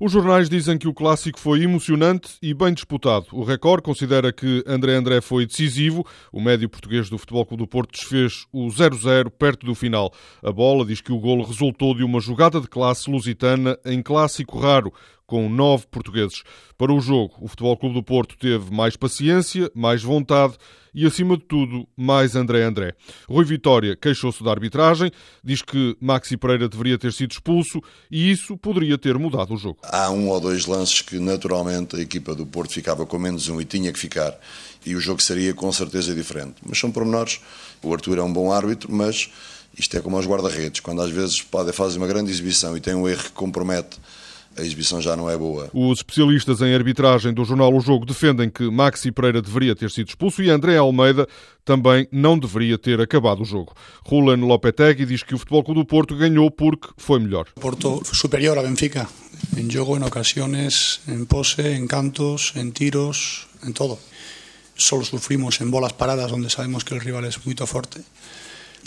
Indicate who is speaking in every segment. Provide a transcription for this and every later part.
Speaker 1: Os jornais dizem que o clássico foi emocionante e bem disputado. O Record considera que André André foi decisivo. O médio português do Futebol Clube do Porto desfez o 0-0 perto do final. A bola diz que o golo resultou de uma jogada de classe lusitana em clássico raro, com nove portugueses. Para o jogo, o Futebol Clube do Porto teve mais paciência, mais vontade e, acima de tudo, mais André André. Rui Vitória queixou-se da arbitragem, diz que Maxi Pereira deveria ter sido expulso e isso poderia ter mudado o jogo.
Speaker 2: Há um ou dois lances que, naturalmente, a equipa do Porto ficava com menos um e tinha que ficar e o jogo seria com certeza diferente. Mas são pormenores. O Arthur é um bom árbitro, mas isto é como aos guarda-redes. Quando às vezes fazer uma grande exibição e tem um erro que compromete a exibição já não é boa.
Speaker 1: Os especialistas em arbitragem do jornal O Jogo defendem que Maxi Pereira deveria ter sido expulso e André Almeida também não deveria ter acabado o jogo. Rulan Lopetegui diz que o Futebol Clube do Porto ganhou porque foi melhor.
Speaker 3: Porto superior a Benfica, em jogo, em ocasiões, em pose, em cantos, em tiros, em todo. Solo sufrimos em bolas paradas, onde sabemos que o rival é muito forte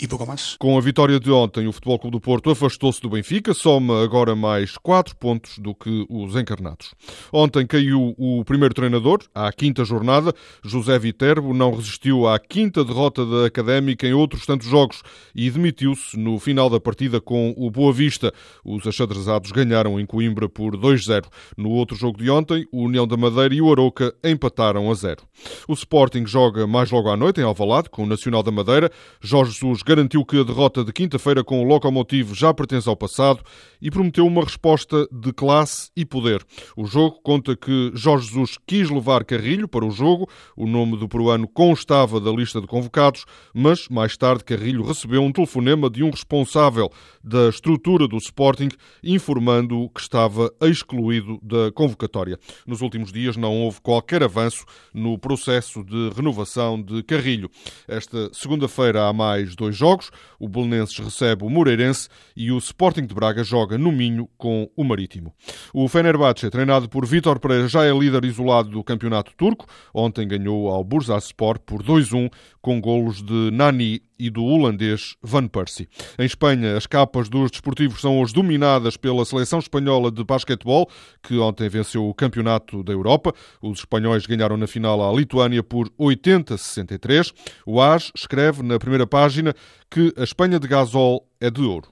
Speaker 3: e pouco mais.
Speaker 1: Com a vitória de ontem, o Futebol Clube do Porto afastou-se do Benfica, soma agora mais 4 pontos do que os encarnados. Ontem caiu o primeiro treinador, à quinta jornada. José Viterbo não resistiu à quinta derrota da Académica em outros tantos jogos e demitiu-se no final da partida com o Boa Vista. Os achadrezados ganharam em Coimbra por 2-0. No outro jogo de ontem, o União da Madeira e o Aroca empataram a 0. O Sporting joga mais logo à noite em Alvalade com o Nacional da Madeira. Jorge Jesus garantiu que a derrota de quinta-feira com o Locomotivo já pertence ao passado e prometeu uma resposta de classe e poder. O jogo conta que Jorge Jesus quis levar Carrilho para o jogo, o nome do peruano constava da lista de convocados, mas mais tarde Carrilho recebeu um telefonema de um responsável da estrutura do Sporting informando que estava excluído da convocatória. Nos últimos dias não houve qualquer avanço no processo de renovação de Carrilho. Esta segunda-feira há mais dois jogos. O Belenenses recebe o Moreirense e o Sporting de Braga joga no Minho com o Marítimo. O Fenerbahçe, treinado por Vítor Pereira, já é líder isolado do campeonato turco. Ontem ganhou ao Bursaspor por 2-1 com golos de Nani e do holandês Van Persie. Em Espanha, as capas dos desportivos são hoje dominadas pela seleção espanhola de basquetebol, que ontem venceu o campeonato da Europa. Os espanhóis ganharam na final à Lituânia por 80-63. O AS escreve na primeira página que a Espanha de Gasol é de ouro.